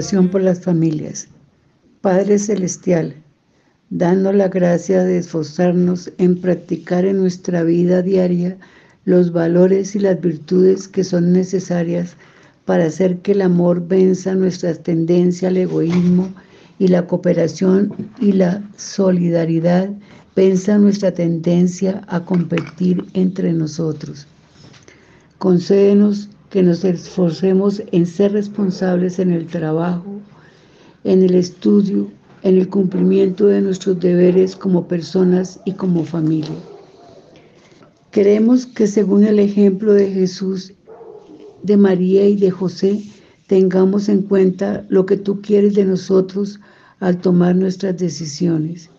Por las familias. Padre Celestial, danos la gracia de esforzarnos en practicar en nuestra vida diaria los valores y las virtudes que son necesarias para hacer que el amor venza nuestra tendencia al egoísmo y la cooperación y la solidaridad venza nuestra tendencia a competir entre nosotros. Concédenos que nos esforcemos en ser responsables en el trabajo, en el estudio, en el cumplimiento de nuestros deberes como personas y como familia. Queremos que según el ejemplo de Jesús de María y de José, tengamos en cuenta lo que tú quieres de nosotros al tomar nuestras decisiones.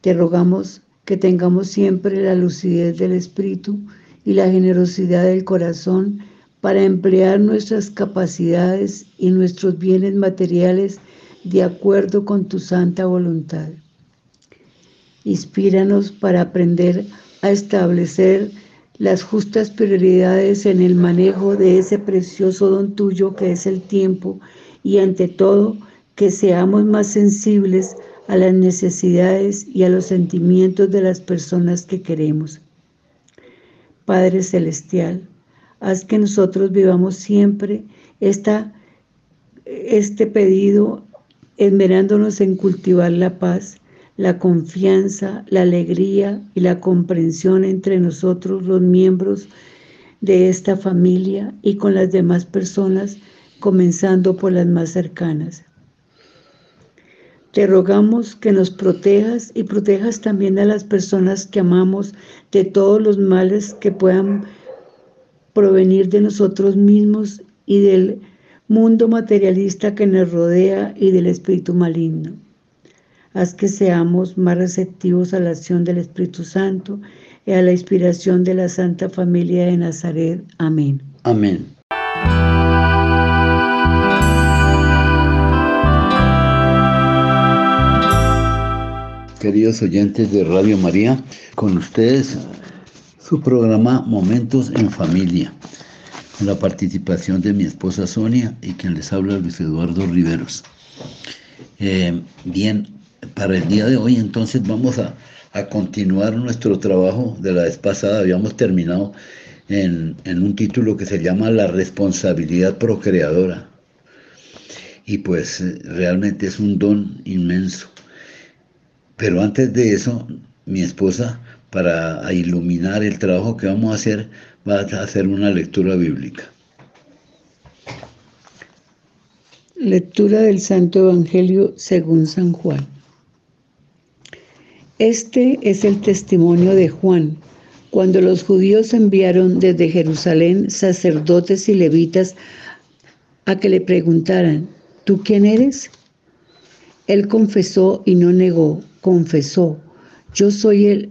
Te rogamos que tengamos siempre la lucidez del espíritu y la generosidad del corazón para emplear nuestras capacidades y nuestros bienes materiales de acuerdo con tu santa voluntad. Inspíranos para aprender a establecer las justas prioridades en el manejo de ese precioso don tuyo que es el tiempo y ante todo que seamos más sensibles a las necesidades y a los sentimientos de las personas que queremos. Padre Celestial, haz que nosotros vivamos siempre esta, este pedido esmerándonos en cultivar la paz la confianza, la alegría y la comprensión entre nosotros los miembros de esta familia y con las demás personas, comenzando por las más cercanas. Te rogamos que nos protejas y protejas también a las personas que amamos de todos los males que puedan provenir de nosotros mismos y del mundo materialista que nos rodea y del espíritu maligno. Haz que seamos más receptivos a la acción del Espíritu Santo y a la inspiración de la Santa Familia de Nazaret. Amén. Amén. Queridos oyentes de Radio María, con ustedes su programa Momentos en Familia, con la participación de mi esposa Sonia y quien les habla Luis Eduardo Riveros. Eh, bien, para el día de hoy entonces vamos a, continuar nuestro trabajo de la vez pasada. Habíamos terminado en, un título que se llama La responsabilidad procreadora. Y pues realmente es un don inmenso. Pero antes de eso, mi esposa, para iluminar el trabajo que vamos a hacer, va a hacer una lectura bíblica. Lectura del Santo Evangelio según San Juan. Este es el testimonio de Juan, cuando los judíos enviaron desde Jerusalén sacerdotes y levitas a que le preguntaran, ¿tú quién eres? Él confesó y no negó, confesó, yo soy el,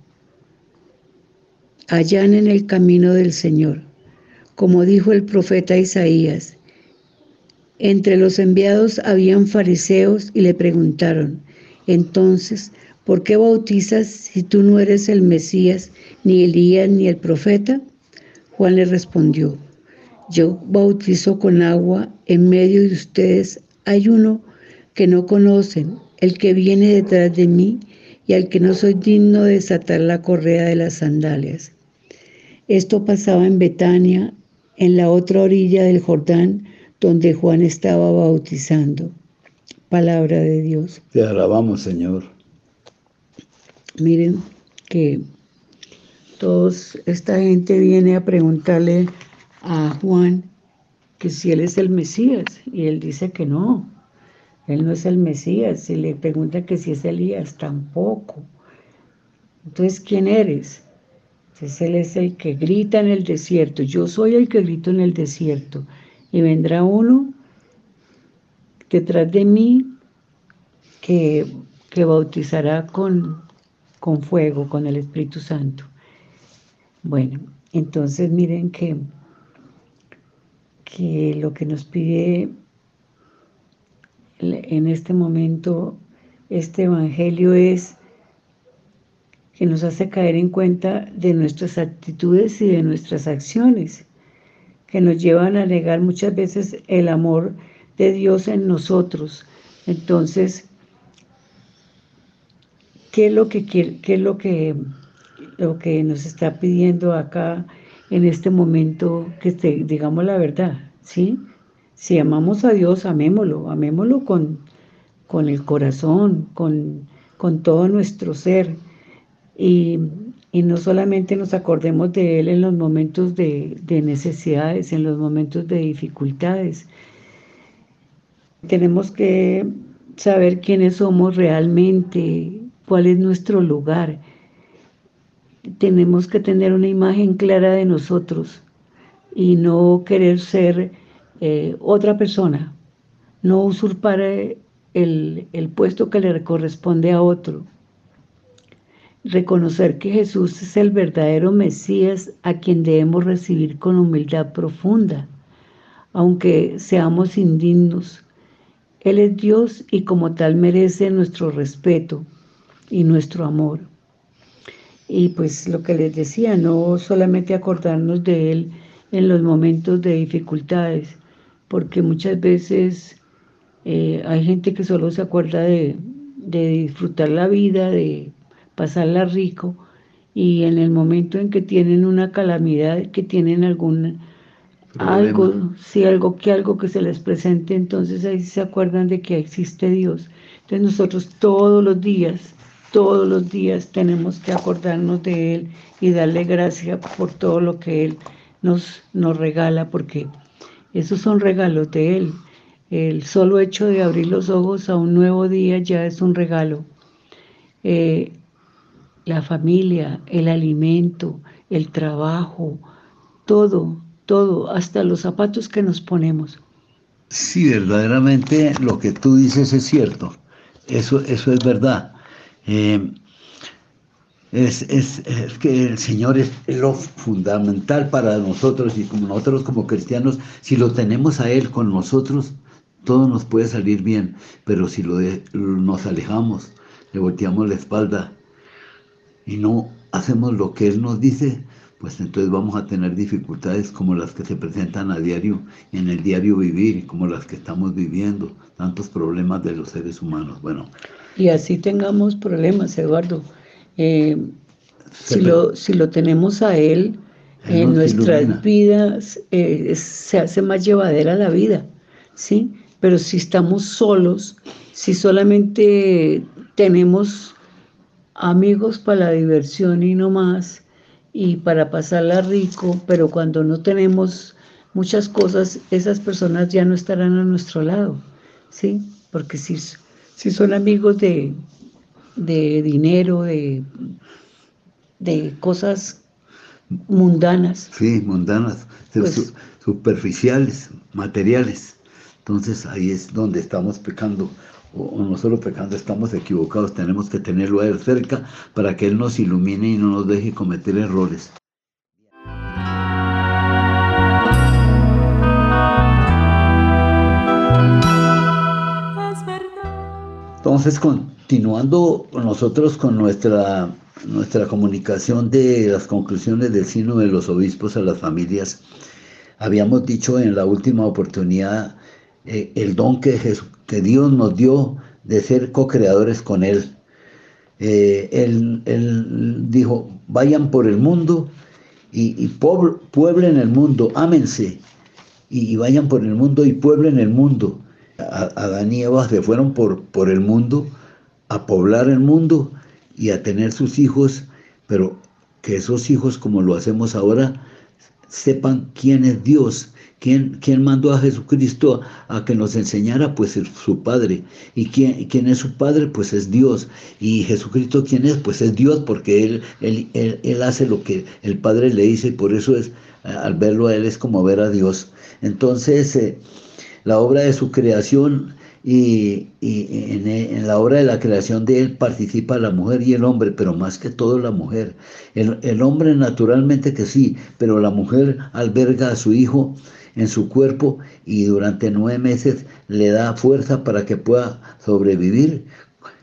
Allá en el camino del Señor, como dijo el profeta Isaías. Entre los enviados habían fariseos y le preguntaron, entonces, ¿por qué bautizas si tú no eres el Mesías, ni Elías, ni el profeta? Juan le respondió, yo bautizo con agua, en medio de ustedes hay uno que no conocen, el que viene detrás de mí y al que no soy digno de desatar la correa de las sandalias. Esto pasaba en Betania, en la otra orilla del Jordán, donde Juan estaba bautizando. Palabra de Dios. Te alabamos, Señor. Miren que todos, esta gente viene a preguntarle a Juan que si él es el Mesías y él dice que no. Él no es el Mesías. Si le pregunta que si es Elías, tampoco. Entonces, ¿quién eres? Él es el que grita en el desierto. Yo soy el que grito en el desierto. Y vendrá uno detrás de mí que, que bautizará con, con fuego, con el Espíritu Santo. Bueno, entonces miren que, que lo que nos pide en este momento este Evangelio es que nos hace caer en cuenta de nuestras actitudes y de nuestras acciones, que nos llevan a negar muchas veces el amor de Dios en nosotros. Entonces, ¿qué es lo que, qué es lo que, lo que nos está pidiendo acá en este momento? Que digamos la verdad, ¿sí? Si amamos a Dios, amémoslo, amémoslo con, con el corazón, con, con todo nuestro ser. Y, no solamente nos acordemos de Él en los momentos de, de necesidades, en los momentos de dificultades. Tenemos que saber quiénes somos realmente, cuál es nuestro lugar. Tenemos que tener una imagen clara de nosotros y no querer ser eh, otra persona, no usurpar eh, el, el puesto que le corresponde a otro. Reconocer que Jesús es el verdadero Mesías a quien debemos recibir con humildad profunda, aunque seamos indignos. Él es Dios y como tal merece nuestro respeto y nuestro amor. Y pues lo que les decía, no solamente acordarnos de Él en los momentos de dificultades, porque muchas veces eh, hay gente que solo se acuerda de, disfrutar la vida, de pasarla rico, y en el momento en que tienen una calamidad, que tienen algún algo, si algo que algo que se les presente, entonces ahí se acuerdan de que existe Dios. Entonces nosotros todos los días, todos los días tenemos que acordarnos de Él y darle gracias por todo lo que Él nos, nos regala, porque esos son regalos de Él. El solo hecho de abrir los ojos a un nuevo día ya es un regalo. Eh, la familia, el alimento, el trabajo, todo, todo, hasta los zapatos que nos ponemos. Sí, verdaderamente lo que tú dices es cierto. Eso, eso es verdad. Eh, es, que el Señor es lo fundamental para nosotros y como nosotros como cristianos, si lo tenemos a Él con nosotros, todo nos puede salir bien, pero si lo nos alejamos, le volteamos la espalda y no hacemos lo que Él nos dice, pues entonces vamos a tener dificultades como las que se presentan a diario, en el diario vivir, como las que estamos viviendo, tantos problemas de los seres humanos. Bueno. Y así tengamos problemas, Eduardo eh, si, lo, si lo tenemos a Él, en nuestras vidas eh, se hace más llevadera la vida, ¿sí? Pero si estamos solos, si solamente tenemos amigos para la diversión y no más, y para pasarla rico, pero cuando no tenemos muchas cosas, esas personas ya no estarán a nuestro lado, ¿sí? Porque si, si son amigos de, de dinero, de, de cosas mundanas. Sí, mundanas, pues superficiales, materiales. Entonces ahí es donde estamos pecando, o, no solo pecando, estamos equivocados. Tenemos que tenerlo a Él cerca para que Él nos ilumine y no nos deje cometer errores. Entonces, con, Continuando nosotros con nuestra, nuestra comunicación de las conclusiones del Sino de los Obispos a las familias, habíamos dicho en la última oportunidad eh, el don que, que Dios nos dio de ser co-creadores con Él. Eh, él, dijo, vayan por el mundo y, pueblen el mundo, ámense, y, vayan por el mundo y pueblen el mundo. Adán y Eva se fueron por, por el mundo a poblar el mundo y a tener sus hijos, pero que esos hijos, como lo hacemos ahora, sepan quién es Dios, quién, quién mandó a Jesucristo a, que nos enseñara, pues es su Padre. Y quién, quién es su Padre, pues es Dios. Y Jesucristo, ¿quién es? Pues es Dios, porque Él, él, él, hace lo que el Padre le dice, y por eso es, al verlo a Él es como ver a Dios. Entonces, eh, la obra de su creación y, en, la obra de la creación de él participa la mujer y el hombre, pero más que todo la mujer. El, el, hombre naturalmente que sí, pero la mujer alberga a su hijo en su cuerpo y durante nueve meses le da fuerza para que pueda sobrevivir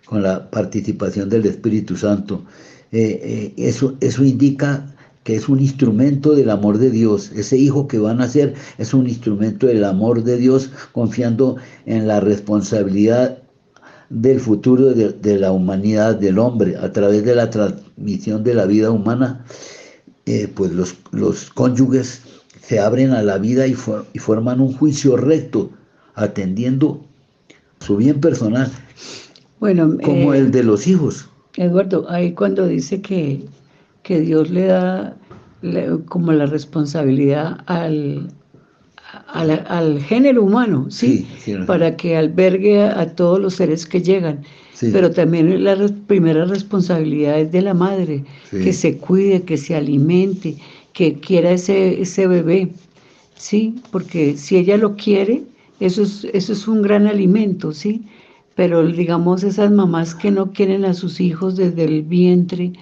con la participación del Espíritu Santo. Eh, eh, eso, eso indica que es un instrumento del amor de Dios. Ese hijo que van a ser es un instrumento del amor de Dios, confiando en la responsabilidad del futuro de, la humanidad, del hombre, a través de la transmisión de la vida humana, eh, pues los, los, cónyuges se abren a la vida y, y forman un juicio recto, atendiendo su bien personal, bueno, como el eh, de los hijos. Eduardo, ahí cuando dice que que Dios le da como la responsabilidad al, al, género humano, ¿sí? Para que albergue a, todos los seres que llegan. Pero también la primera responsabilidad es de la madre, que se cuide, que se alimente, que quiera ese, ese bebé, ¿sí? Porque si ella lo quiere, eso es, eso es un gran alimento, ¿sí? Pero digamos esas mamás que no quieren a sus hijos desde el vientre,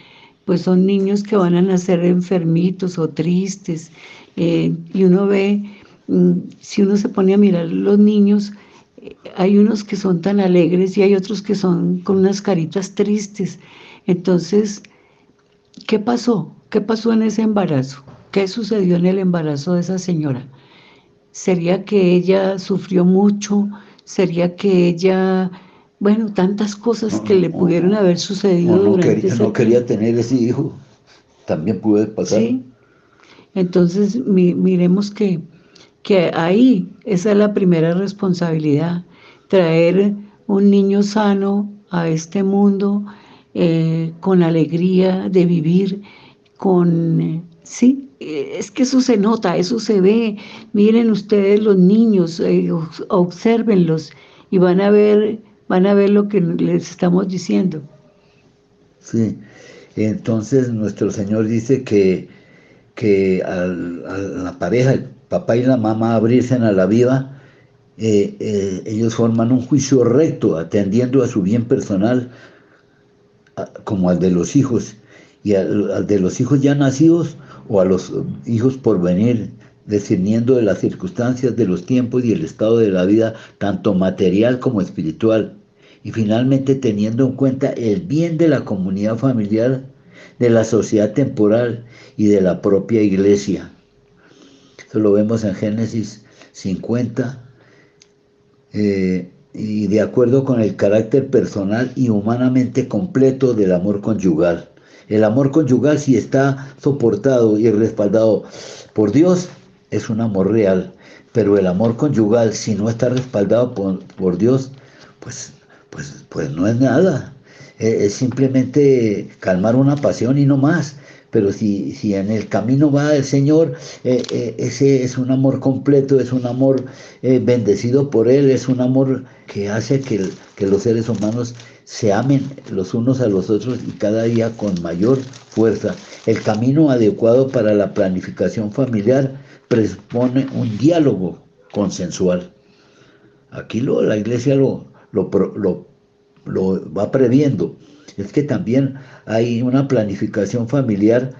pues son niños que van a nacer enfermitos o tristes. Eh, y uno ve, mm, si uno se pone a mirar los niños, eh, hay unos que son tan alegres y hay otros que son con unas caritas tristes. Entonces, ¿qué pasó? ¿Qué pasó en ese embarazo? ¿Qué sucedió en el embarazo de esa señora? ¿Sería que ella sufrió mucho? ¿Sería que ella bueno, tantas cosas que le pudieron haber sucedido. No, quería, no quería tener ese hijo, también puede pasar. Sí. Entonces, miremos que, que ahí esa es la primera responsabilidad, traer un niño sano a este mundo eh, con alegría de vivir, con, sí, es que eso se nota, eso se ve. Miren ustedes los niños, eh, observenlos y van a ver van a ver lo que les estamos diciendo. Sí, entonces nuestro Señor dice que, que a la pareja, el papá y la mamá abrirse a la vida, eh, eh, ellos forman un juicio recto, atendiendo a su bien personal, como al de los hijos, y al, de los hijos ya nacidos o a los hijos por venir, discerniendo de las circunstancias de los tiempos y el estado de la vida, tanto material como espiritual. Y finalmente teniendo en cuenta el bien de la comunidad familiar, de la sociedad temporal y de la propia iglesia. Eso lo vemos en Génesis 50. Eh, y de acuerdo con el carácter personal y humanamente completo del amor conyugal. El amor conyugal, si está soportado y respaldado por Dios, es un amor real, pero el amor conyugal, si no está respaldado por, Dios, pues, pues, pues no es nada. Eh, es simplemente calmar una pasión y no más. Pero si, si en el camino va el Señor, eh, eh, ese es un amor completo, es un amor bendecido por Él, es un amor que hace que, que los seres humanos se amen los unos a los otros y cada día con mayor fuerza. El camino adecuado para la planificación familiar presupone un diálogo consensual. Aquí lo, la iglesia lo, lo, lo, va previendo. Es que también hay una planificación familiar,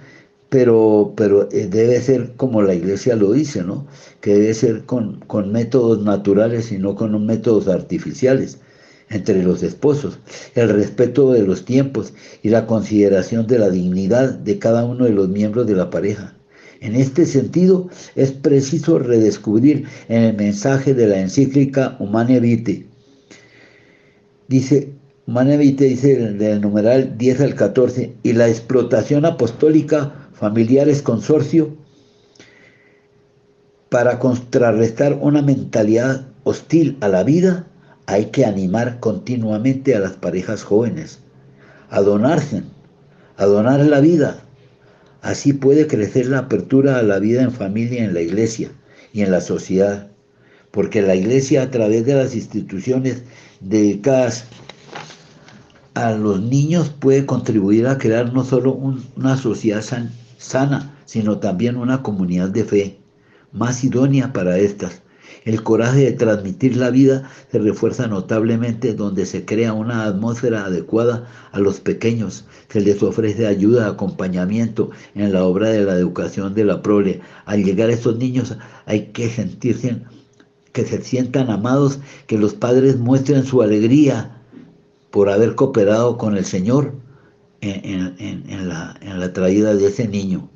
pero, pero eh, debe ser como la iglesia lo dice, ¿no? Que debe ser con, con métodos naturales y no con métodos artificiales entre los esposos, el respeto de los tiempos y la consideración de la dignidad de cada uno de los miembros de la pareja. En este sentido, es preciso redescubrir en el mensaje de la encíclica Humane Vitae. Dice, Humane Vitae dice del numeral 10 al 14, y la explotación apostólica familiares consorcio para contrarrestar una mentalidad hostil a la vida, hay que animar continuamente a las parejas jóvenes a donarse, a donar la vida, Así puede crecer la apertura a la vida en familia, en la iglesia y en la sociedad, porque la iglesia a través de las instituciones dedicadas a los niños puede contribuir a crear no solo una sociedad sana, sino también una comunidad de fe más idónea para estas. El coraje de transmitir la vida se refuerza notablemente donde se crea una atmósfera adecuada a los pequeños, se les ofrece ayuda, acompañamiento en la obra de la educación de la prole. Al llegar a estos niños hay que sentirse, que se sientan amados, que los padres muestren su alegría, por haber cooperado con el Señor en, la, traída de ese niño.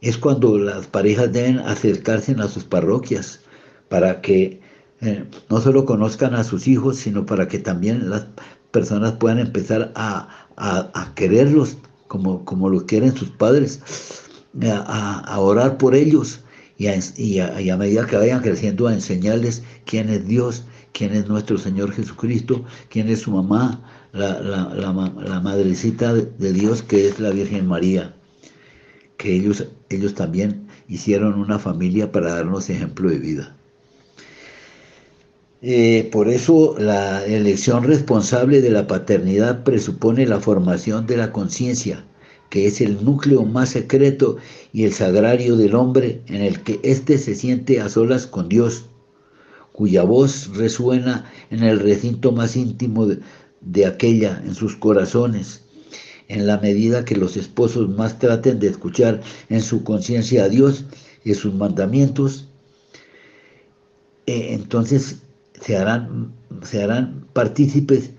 Es cuando las parejas deben acercarse a sus parroquias para que eh, no solo conozcan a sus hijos, sino para que también las personas puedan empezar a, quererlos como, como lo quieren sus padres, a, orar por ellos y y a medida que vayan creciendo a enseñarles quién es Dios quién es nuestro Señor Jesucristo, quién es su mamá, la, madrecita de Dios que es la Virgen María, que ellos, ellos también hicieron una familia para darnos ejemplo de vida. Eh, por eso la elección responsable de la paternidad presupone la formación de la conciencia, que es el núcleo más secreto y el sagrario del hombre en el que éste se siente a solas con Dios cuya voz resuena en el recinto más íntimo de, aquella, en sus corazones, en la medida que los esposos más traten de escuchar en su conciencia a Dios y sus mandamientos, eh, entonces se harán, se harán partícipes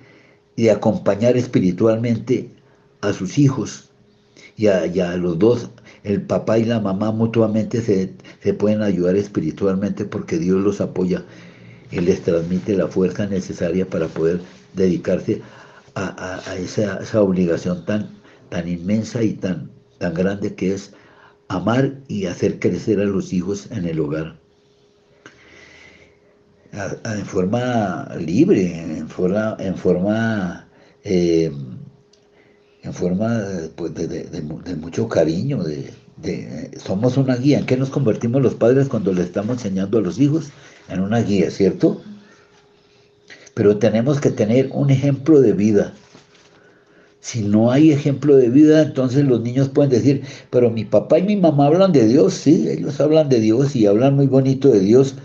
de acompañar espiritualmente a sus hijos y a, los dos, el papá y la mamá mutuamente se, se pueden ayudar espiritualmente porque Dios los apoya él les transmite la fuerza necesaria para poder dedicarse a, esa, obligación tan, tan inmensa y tan, tan grande que es amar y hacer crecer a los hijos en el hogar. En forma libre, en forma, en forma, eh, en forma pues, de, mucho cariño, de, somos una guía. ¿En qué nos convertimos los padres cuando le estamos enseñando a los hijos? en una guía, ¿cierto? Pero tenemos que tener un ejemplo de vida. Si no hay ejemplo de vida, entonces los niños pueden decir, pero mi papá y mi mamá hablan de Dios, sí, ellos hablan de Dios y hablan muy bonito de Dios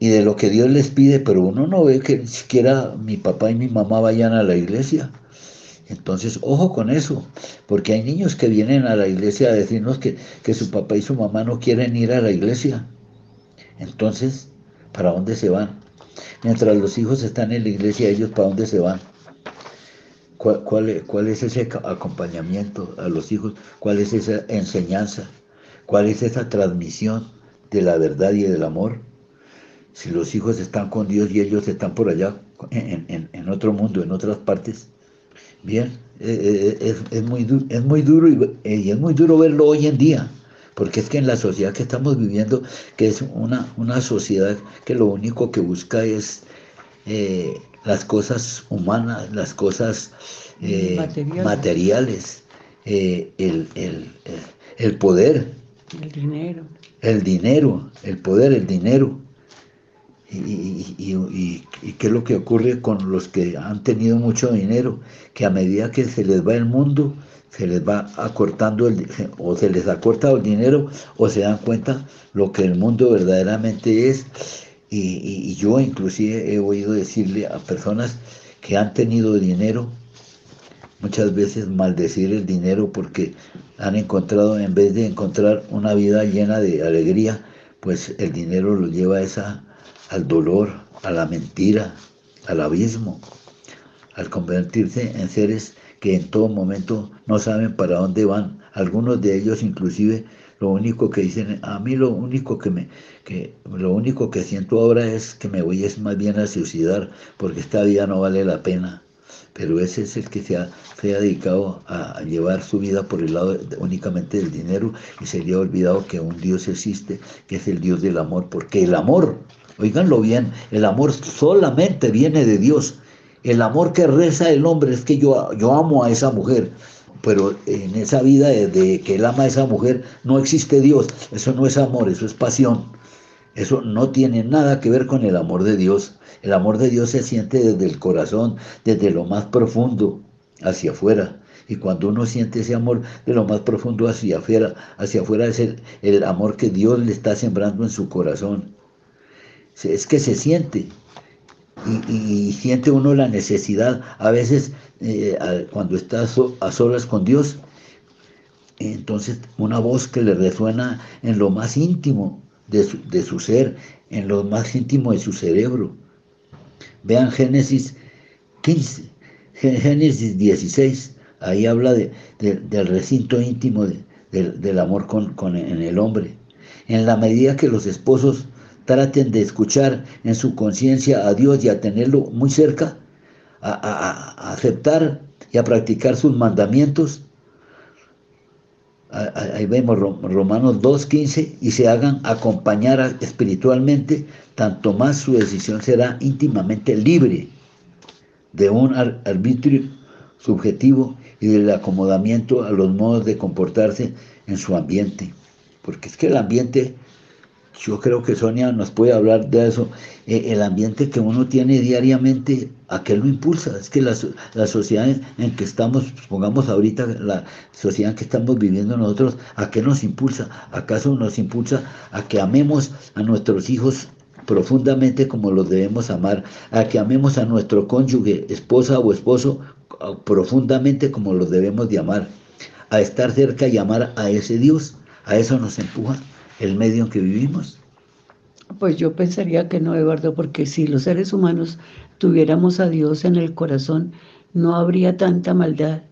y de lo que Dios les pide, pero uno no ve que ni siquiera mi papá y mi mamá vayan a la iglesia. Entonces, ojo con eso, porque hay niños que vienen a la iglesia a decirnos que, que su papá y su mamá no quieren ir a la iglesia. Entonces, ¿Para dónde se van? Mientras los hijos están en la iglesia, ellos ¿para dónde se van? ¿Cuál, es ese acompañamiento a los hijos? ¿Cuál es esa enseñanza? ¿Cuál es esa transmisión de la verdad y del amor? Si los hijos están con Dios y ellos están por allá, en, otro mundo, en otras partes, bien, eh, eh, es, muy, es muy duro y es muy duro verlo hoy en día porque es que en la sociedad que estamos viviendo, que es una, una sociedad que lo único que busca es eh, las cosas humanas, las cosas eh, materiales, eh, el, poder. El dinero. El dinero, el poder, el dinero. Y, y, qué es lo que ocurre con los que han tenido mucho dinero, que a medida que se les va el mundo, se les va acortando el, o se les ha cortado el dinero o se dan cuenta lo que el mundo verdaderamente es. Y, yo inclusive he oído decirle a personas que han tenido dinero, muchas veces maldecir el dinero porque han encontrado, en vez de encontrar una vida llena de alegría, pues el dinero lo lleva esa, al dolor, a la mentira, al abismo, al convertirse en seres que en todo momento no saben para dónde van. Algunos de ellos inclusive lo único que dicen, a mí lo único que me, que lo único que siento ahora es que me voy es más bien a suicidar, porque esta vida no vale la pena. Pero ese es el que se ha, se ha dedicado a, llevar su vida por el lado únicamente del dinero y se le ha olvidado que un Dios existe, que es el Dios del amor, porque el amor, oiganlo bien, el amor solamente viene de Dios el amor que reza el hombre es que yo, yo amo a esa mujer. pero en esa vida de, que él ama a esa mujer no existe Dios. Eso no es amor, eso es pasión. Eso no tiene nada que ver con el amor de Dios. El amor de Dios se siente desde el corazón, desde lo más profundo hacia afuera. Y cuando uno siente ese amor de lo más profundo hacia afuera, hacia afuera es el, el amor que Dios le está sembrando en su corazón. Es que se siente. Y, siente uno la necesidad, a veces eh, cuando está a solas con Dios, entonces una voz que le resuena en lo más íntimo de su, de su ser, en lo más íntimo de su cerebro. Vean Génesis 15, Génesis 16, ahí habla de, del recinto íntimo del amor con, en el hombre. En la medida que los esposos traten de escuchar en su conciencia a Dios y a tenerlo muy cerca, a, aceptar y a practicar sus mandamientos, ahí vemos Romanos 2.15, y se hagan acompañar espiritualmente, tanto más su decisión será íntimamente libre de un arbitrio subjetivo y del acomodamiento a los modos de comportarse en su ambiente. Porque es que el ambiente, yo creo que Sonia nos puede hablar de eso, eh, el ambiente que uno tiene diariamente, ¿a qué lo impulsa? Es que la, la sociedad en que estamos, pongamos ahorita la sociedad en que estamos viviendo nosotros, ¿a qué nos impulsa? ¿Acaso nos impulsa a que amemos a nuestros hijos profundamente como los debemos amar, a que amemos a nuestro cónyuge, esposa o esposo profundamente como los debemos de amar, a estar cerca y amar a ese Dios. A eso nos empuja el medio en que vivimos. Pues yo pensaría que no, Eduardo, porque si los seres humanos tuviéramos a Dios en el corazón, no habría tanta maldad,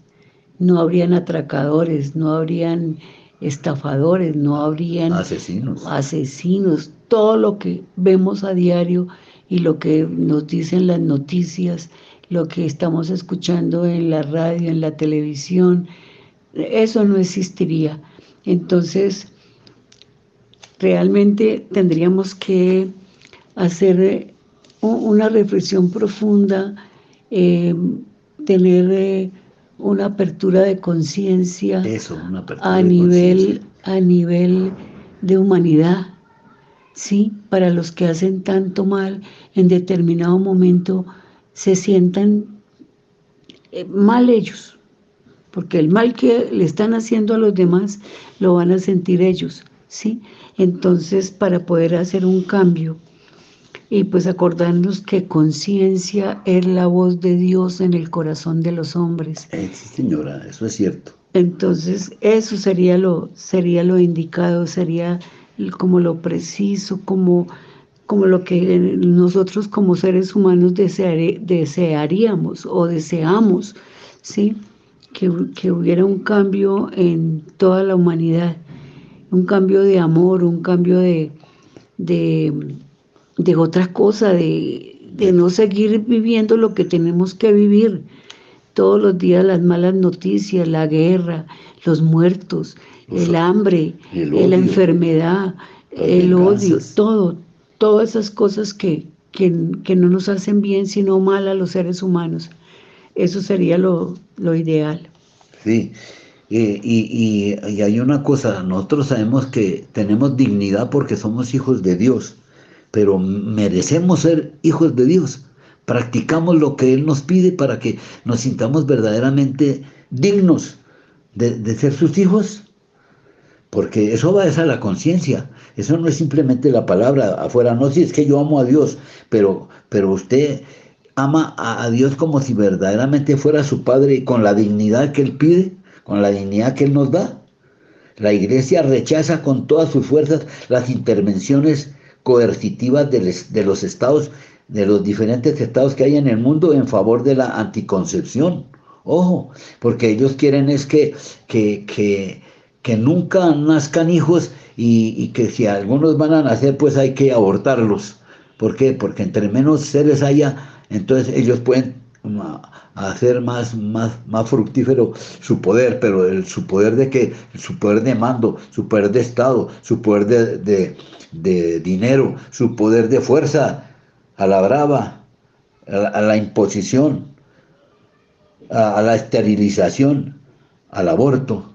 no habrían atracadores, no habrían estafadores, no habrían asesinos. asesinos, todo lo que vemos a diario y lo que nos dicen las noticias, lo que estamos escuchando en la radio, en la televisión, eso no existiría. Entonces, realmente tendríamos que hacer eh, una reflexión profunda, eh, tener eh, una apertura de conciencia a nivel a nivel de humanidad ¿sí? Para los que hacen tanto mal, en determinado momento se sientan eh, mal ellos, porque el mal que le están haciendo a los demás lo van a sentir ellos, ¿sí? Entonces, para poder hacer un cambio y pues acordarnos que conciencia es la voz de Dios en el corazón de los hombres. Eh, sí, señora, eso es cierto. Entonces, eso sería lo, sería lo indicado, sería como lo preciso, como, como lo que nosotros como seres humanos desearíamos o deseamos, ¿sí? Que, hubiera un cambio en toda la humanidad, un cambio de amor, un cambio de, de, de otra cosa, de, de no seguir viviendo lo que tenemos que vivir. Todos los días las malas noticias, la guerra, los muertos, el hambre, la enfermedad, el odio, todo, todas esas cosas que, que, no nos hacen bien, sino mal a los seres humanos. Eso sería lo, ideal. Sí, y, y, hay una cosa, nosotros sabemos que tenemos dignidad porque somos hijos de Dios, pero merecemos ser hijos de Dios. Practicamos lo que Él nos pide para que nos sintamos verdaderamente dignos de, de ser sus hijos porque eso va a la conciencia, eso no es simplemente la palabra afuera, no si es que yo amo a Dios, pero, pero usted ama a, Dios como si verdaderamente fuera su Padre con la dignidad que Él pide, con la dignidad que Él nos da. La iglesia rechaza con todas sus fuerzas las intervenciones coercitivas de, los estados, de los diferentes estados que hay en el mundo en favor de la anticoncepción. Ojo, porque ellos quieren es que, que, que que nunca nazcan hijos y, que si algunos van a nacer, pues hay que abortarlos. ¿Por qué? Porque entre menos seres haya, entonces ellos pueden um, hacer más, más, más fructífero su poder, pero el, su poder de qué? Su poder de mando, su poder de Estado, su poder de, dinero, su poder de fuerza, a la brava, a la, imposición, a la esterilización al aborto,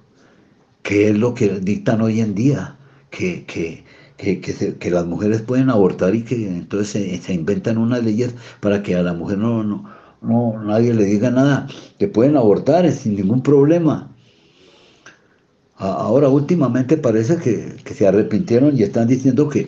que es lo que dictan hoy en día, que, que, que, las mujeres pueden abortar y que entonces se, inventan unas leyes para que a la mujer no, no, nadie le diga nada, que pueden abortar sin ningún problema. Ahora últimamente parece que, se arrepintieron y están diciendo que,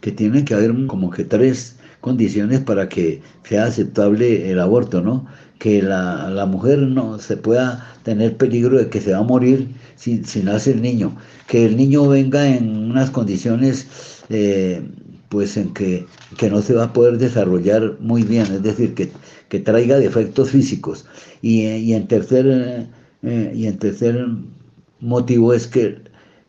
que tienen que haber como que tres condiciones para que sea aceptable el aborto, ¿no? Que la, mujer no se pueda tener peligro de que se va a morir si, nace el niño, que el niño venga en unas condiciones eh, pues en que, no se va a poder desarrollar muy bien, es decir, que, que traiga defectos físicos. Y, en tercer, eh, y en tercer motivo es que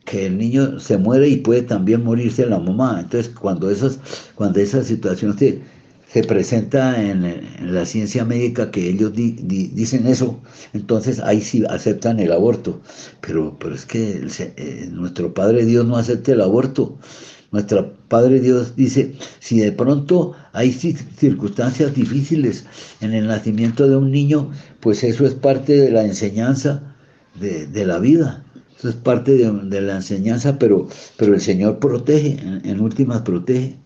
que el niño se muere y puede también morirse la mamá. Entonces, cuando, esos, cuando esa situación se, se presenta en, la ciencia médica, que ellos dicen eso, entonces ahí sí aceptan el aborto. Pero, pero es que eh, nuestro Padre Dios no acepta el aborto. Nuestro Padre Dios dice, si de pronto hay circunstancias difíciles en el nacimiento de un niño, pues eso es parte de la enseñanza de, la vida es parte de, la enseñanza, pero, pero el Señor protege, en, últimas protege.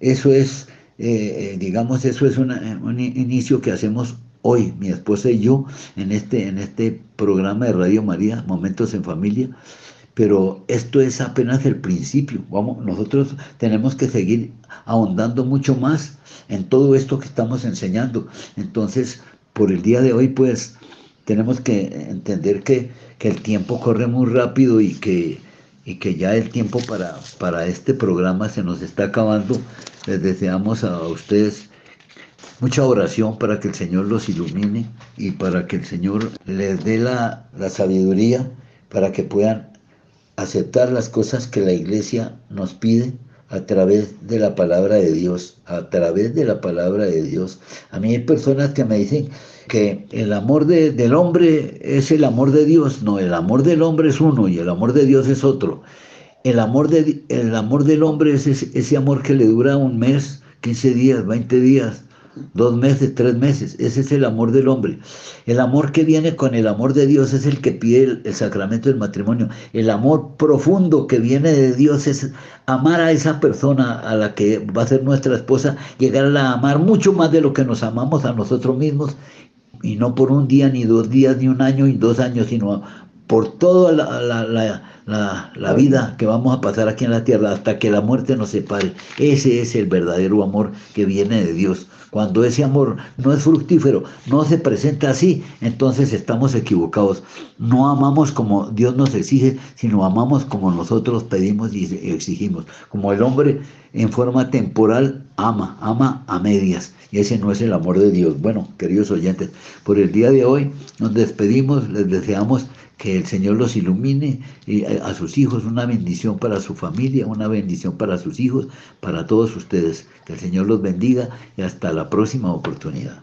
Eso es, eh, eh, digamos, eso es un inicio que hacemos hoy, mi esposa y yo, en este, en este programa de Radio María, Momentos en Familia. Pero esto es apenas el principio. Vamos, nosotros tenemos que seguir ahondando mucho más en todo esto que estamos enseñando. Entonces, por el día de hoy, pues, tenemos que entender que que el tiempo corre muy rápido y que, y que ya el tiempo para, para este programa se nos está acabando. Les deseamos a ustedes mucha oración para que el Señor los ilumine y para que el Señor les dé la, la sabiduría para que puedan aceptar las cosas que la iglesia nos pide a través de la palabra de Dios, a través de la palabra de Dios. A mí hay personas que me dicen, que el amor del hombre es el amor de Dios. No, el amor del hombre es uno y el amor de Dios es otro. El amor, de, el amor del hombre es ese, amor que le dura un mes, 15 días, 20 días, dos meses, tres meses. Ese es el amor del hombre. El amor que viene con el amor de Dios es el que pide el, sacramento del matrimonio. El amor profundo que viene de Dios es amar a esa persona a la que va a ser nuestra esposa, llegar a amar mucho más de lo que nos amamos a nosotros mismos y no por un día, ni dos días, ni un año, ni dos años, sino por toda la, vida que vamos a pasar aquí en la tierra hasta que la muerte nos separe. Ese es el verdadero amor que viene de Dios. Cuando ese amor no es fructífero, no se presenta así, entonces estamos equivocados. No amamos como Dios nos exige, sino amamos como nosotros pedimos y exigimos. Como el hombre en forma temporal ama, ama a medias. Y ese no es el amor de Dios. Bueno, queridos oyentes, por el día de hoy nos despedimos, les deseamos que el Señor los ilumine y a sus hijos una bendición para su familia, una bendición para sus hijos, para todos ustedes. Que el Señor los bendiga y hasta la próxima oportunidad.